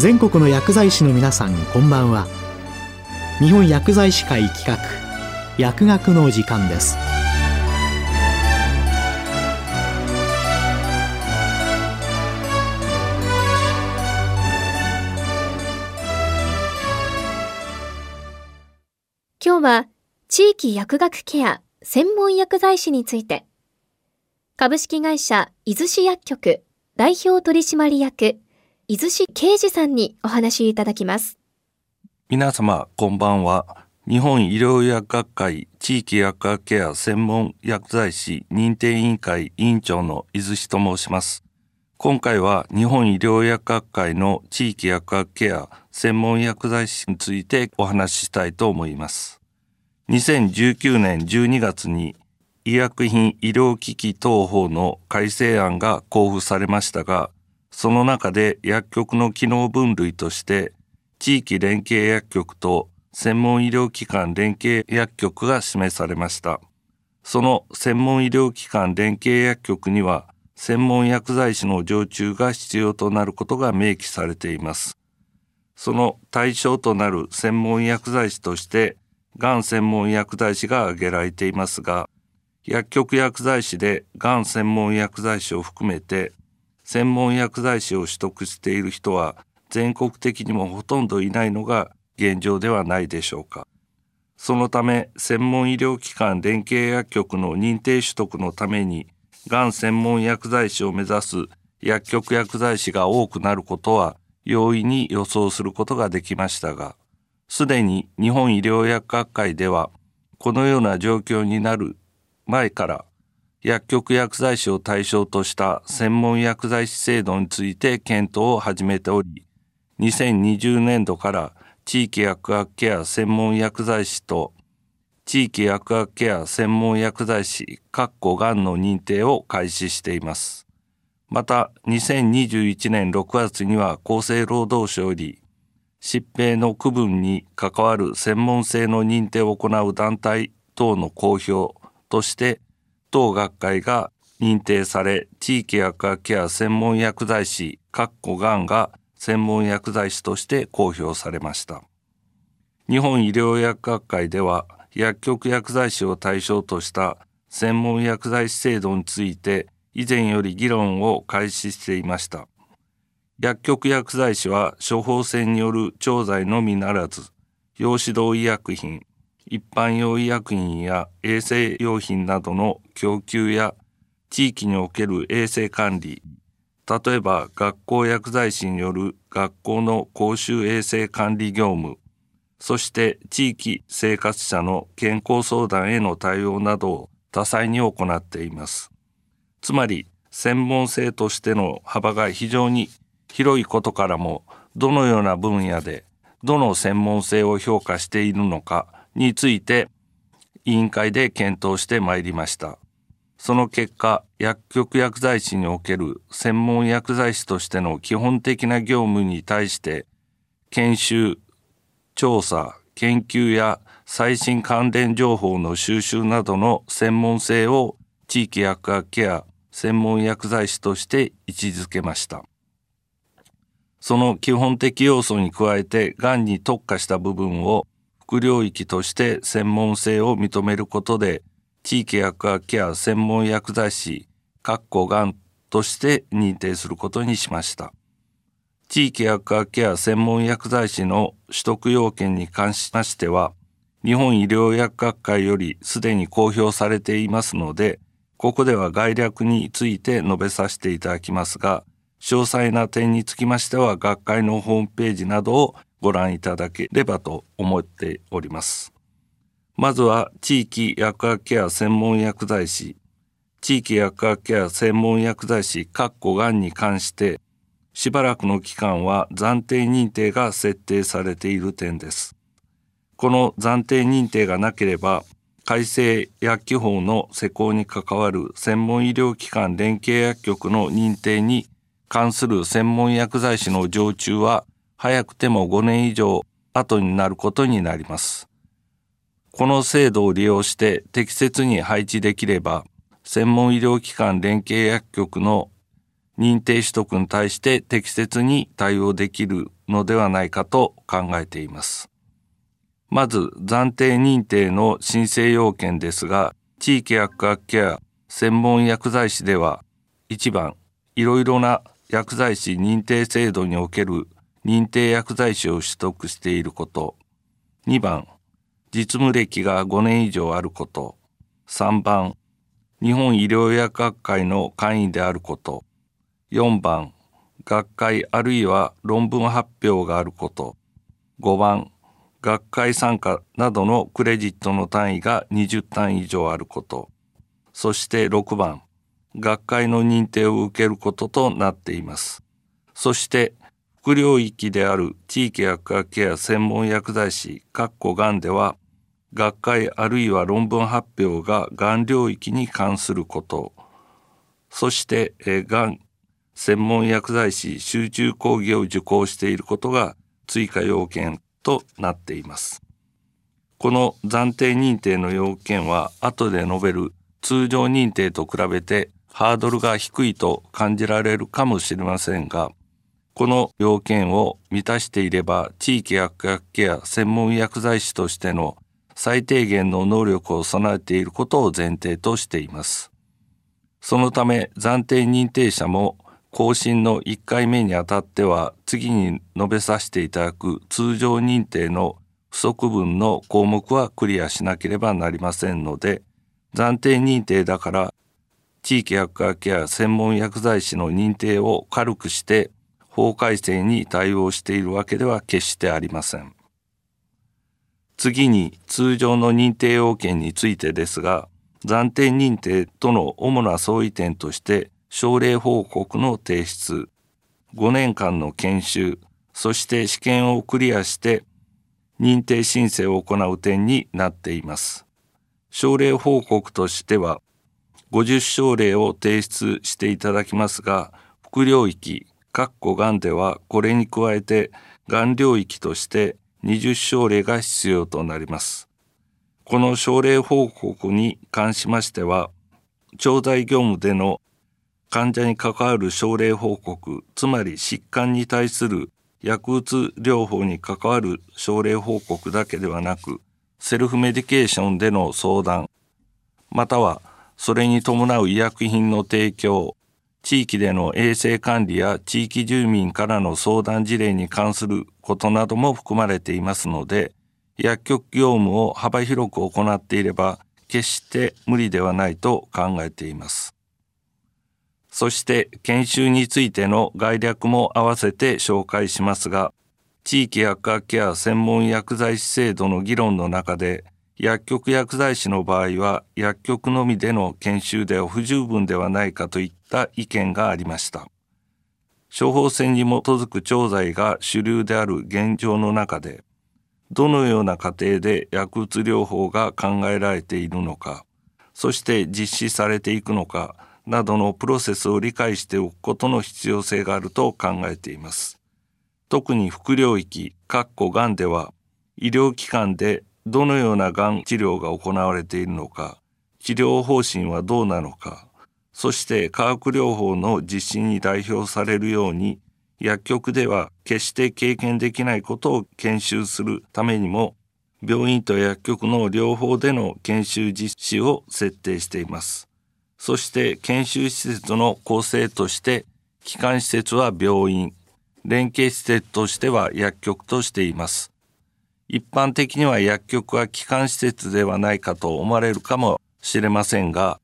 全国の薬剤師の皆さんこんばんは。日本薬剤師会企画薬学の時間です。今日は地域薬学ケア専門薬剤師について。株式会社伊豆市薬局代表取締役伊豆市啓二さんにお話いただきます。皆様こんばんは。日本医療薬学会地域薬学ケア専門薬剤師認定委員会委員長の伊豆市と申します。今回は日本医療薬学会の地域薬学ケア専門薬剤師についてお話ししたいと思います。2019年12月に医薬品医療機器等法の改正案が交付されましたが、その中で薬局の機能分類として、地域連携薬局と専門医療機関連携薬局が示されました。その専門医療機関連携薬局には、専門薬剤師の常駐が必要となることが明記されています。その対象となる専門薬剤師として、がん専門薬剤師が挙げられていますが、薬局薬剤師でがん専門薬剤師を含めて専門薬剤師を取得している人は全国的にもほとんどいないのが現状ではないでしょうか。そのため専門医療機関連携薬局の認定取得のためにがん専門薬剤師を目指す薬局薬剤師が多くなることは容易に予想することができましたが、すでに日本医療薬学会ではこのような状況になる前から薬局薬剤師を対象とした専門薬剤師制度について検討を始めており、2020年度から地域薬学ケア専門薬剤師と地域薬学ケア専門薬剤師、括弧がんの認定を開始しています。また、2021年6月には厚生労働省より、疾病の区分に関わる専門性の認定を行う団体等の公表として当学会が認定され地域薬学ケア専門薬剤師がんが専門薬剤師として公表されました。日本医療薬学会では薬局薬剤師を対象とした専門薬剤師制度について以前より議論を開始していました。薬局薬剤師は処方箋による調剤のみならず用指導医薬品一般用医薬品や衛生用品などの供給や地域における衛生管理、例えば学校薬剤師による学校の公衆衛生管理業務、そして地域生活者の健康相談への対応などを多彩に行っています。つまり専門性としての幅が非常に広いことからもどのような分野でどの専門性を評価しているのかについて委員会で検討してまいりました。その結果、薬局薬剤師における専門薬剤師としての基本的な業務に対して、研修、調査、研究や最新関連情報の収集などの専門性を地域薬学ケア専門薬剤師として位置づけました。その基本的要素に加えて、がんに特化した部分を副領域として専門性を認めることで、地域薬学ケア専門薬剤師、括弧がんとして認定することにしました。地域薬学ケア専門薬剤師の取得要件に関しましては、日本医療薬学会よりすでに公表されていますので、ここでは概略について述べさせていただきますが、詳細な点につきましては学会のホームページなどをご覧いただければと思っております。まずは地域薬学ケア専門薬剤師、地域薬学ケア専門薬剤師、括弧がんに関して、しばらくの期間は暫定認定が設定されている点です。この暫定認定がなければ、改正薬機法の施行に関わる専門医療機関連携薬局の認定に関する専門薬剤師の常駐は早くても5年以上後になることになります。この制度を利用して適切に配置できれば、専門医療機関連携薬局の認定取得に対して適切に対応できるのではないかと考えています。まず暫定認定の申請要件ですが、地域薬学ケア専門薬剤師では1番いろいろな薬剤師認定制度における認定薬剤師を取得していること。2番実務歴が5年以上あること。3番日本医療薬学会の会員であること。4番学会あるいは論文発表があること。5番学会参加などのクレジットの単位が20単位以上あること。そして6番学会の認定を受けることとなっています。そして副領域である地域薬学ケア専門薬剤師がんでは学会あるいは論文発表ががん領域に関することそしてがん専門薬剤師集中講義を受講していることが追加要件となっています。この暫定認定の要件は後で述べる通常認定と比べてハードルが低いと感じられるかもしれませんが、この要件を満たしていれば地域薬学ケア専門薬剤師としての最低限の能力を備えていることを前提としています。そのため暫定認定者も更新の1回目にあたっては次に述べさせていただく通常認定の不足分の項目はクリアしなければなりませんので暫定認定だから地域薬学ケア専門薬剤師の認定を軽くして法改正に対応しているわけでは決してありません。次に通常の認定要件についてですが暫定認定との主な相違点として症例報告の提出、5年間の研修、そして試験をクリアして認定申請を行う点になっています。症例報告としては、50症例を提出していただきますが、副領域、括弧がんではこれに加えて、がん領域として20症例が必要となります。この症例報告に関しましては、調剤業務での患者に関わる症例報告、つまり疾患に対する薬物療法に関わる症例報告だけではなく、セルフメディケーションでの相談、またはそれに伴う医薬品の提供、地域での衛生管理や地域住民からの相談事例に関することなども含まれていますので、薬局業務を幅広く行っていれば決して無理ではないと考えています。そして研修についての概略も合わせて紹介しますが、地域薬学ケア専門薬剤師制度の議論の中で、薬局薬剤師の場合は薬局のみでの研修では不十分ではないかといったた意見がありました。処方箋に基づく調剤が主流である現状の中で、どのような過程で薬物療法が考えられているのか、そして実施されていくのか、などのプロセスを理解しておくことの必要性があると考えています。特に副領域、かっこがんでは、医療機関でどのようながん治療が行われているのか、治療方針はどうなのか、そして化学療法の実施に代表されるように、薬局では決して経験できないことを研修するためにも、病院と薬局の両方での研修実施を設定しています。そして研修施設の構成として基幹施設は病院連携施設としては薬局としています一般的には薬局は基幹施設ではないかと思われるかもしれませんが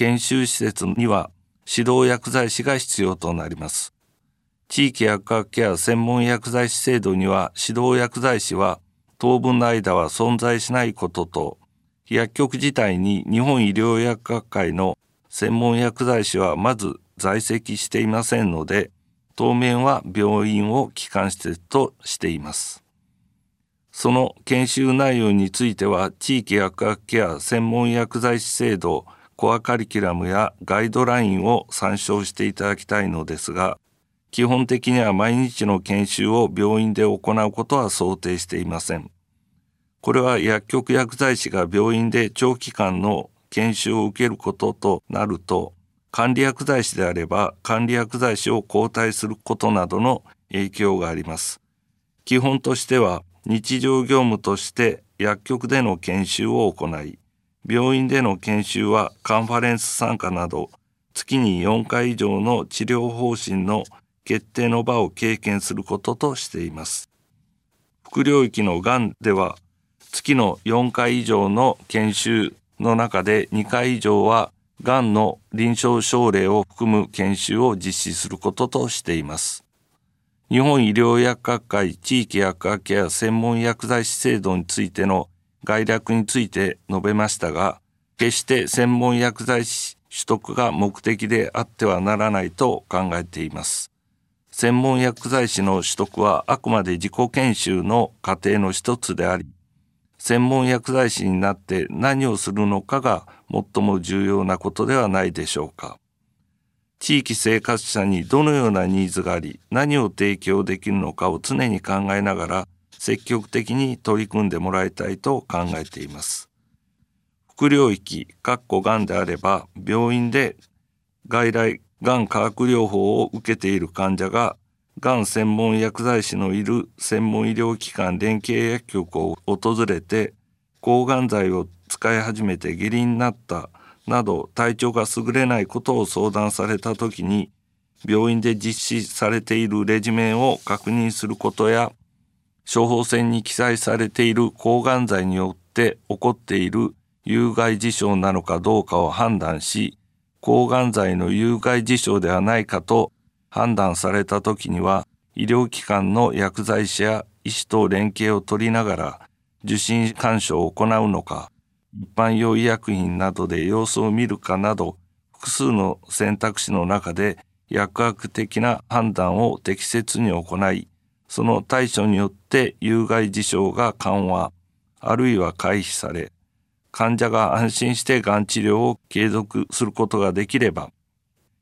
研修施設には指導薬剤師が必要となります地域薬学ケア専門薬剤師制度には指導薬剤師は当分の間は存在しないことと薬局自体に日本医療薬学会の専門薬剤師はまず在籍していませんので、当面は病院を基幹施設としています。その研修内容については、地域薬学ケア専門薬剤師制度コアカリキュラムやガイドラインを参照していただきたいのですが、基本的には毎日の研修を病院で行うことは想定していません。これは薬局薬剤師が病院で長期間の研修を受けることとなると、管理薬剤師であれば管理薬剤師を交代することなどの影響があります。基本としては日常業務として薬局での研修を行い、病院での研修はカンファレンス参加など月に4回以上の治療方針の決定の場を経験することとしています。副領域のがんでは月の4回以上の研修の中で2回以上はがんの臨床症例を含む研修を実施することとしています。日本医療薬学会地域薬学ケア専門薬剤師制度についての概略について述べましたが、決して専門薬剤師取得が目的であってはならないと考えています。専門薬剤師の取得はあくまで自己研修の過程の一つであり、専門薬剤師になって何をするのかが最も重要なことではないでしょうか。地域生活者にどのようなニーズがあり、何を提供できるのかを常に考えながら、積極的に取り組んでもらいたいと考えています。副領域、かっこがんであれば、病院で外来がん化学療法を受けている患者が、がん専門薬剤師のいる専門医療機関連携薬局を訪れて、抗がん剤を使い始めて下痢になったなど体調が優れないことを相談された時に病院で実施されているレジメンを確認することや処方箋に記載されている抗がん剤によって起こっている有害事象なのかどうかを判断し抗がん剤の有害事象ではないかと判断された時には医療機関の薬剤師や医師と連携を取りながら受診干渉を行うのか一般用医薬品などで様子を見るかなど複数の選択肢の中で薬学的な判断を適切に行いその対処によって有害事象が緩和あるいは回避され患者が安心してがん治療を継続することができれば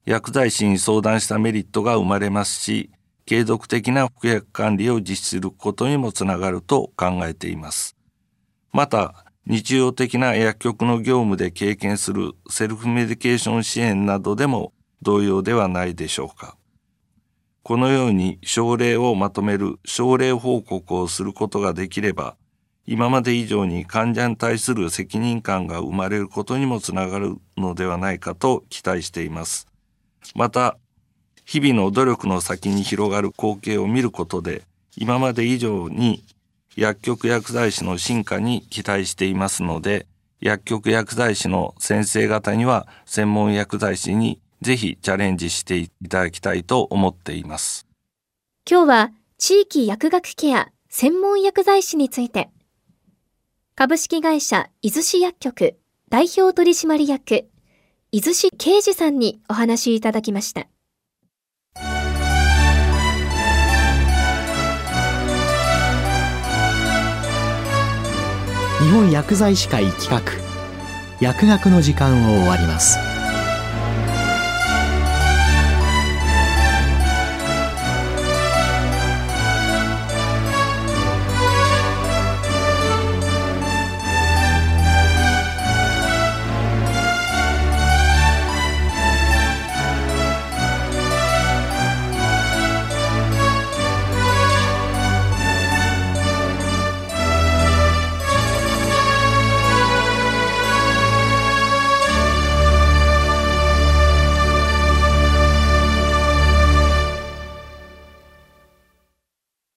薬剤師に相談したメリットが生まれますし継続的な服薬管理を実施することにもつながると考えています。また日常的な薬局の業務で経験するセルフメディケーション支援などでも同様ではないでしょうか。このように症例をまとめる症例報告をすることができれば、今まで以上に患者に対する責任感が生まれることにもつながるのではないかと期待しています。また、日々の努力の先に広がる光景を見ることで、今まで以上に薬局薬剤師の進化に期待していますので、薬局薬剤師の先生方には専門薬剤師にぜひチャレンジしていただきたいと思っています。今日は地域薬学ケア専門薬剤師について、株式会社伊豆市薬局代表取締役伊豆市啓二さんにお話いただきました。日本薬剤師会企画薬学の時間を終わります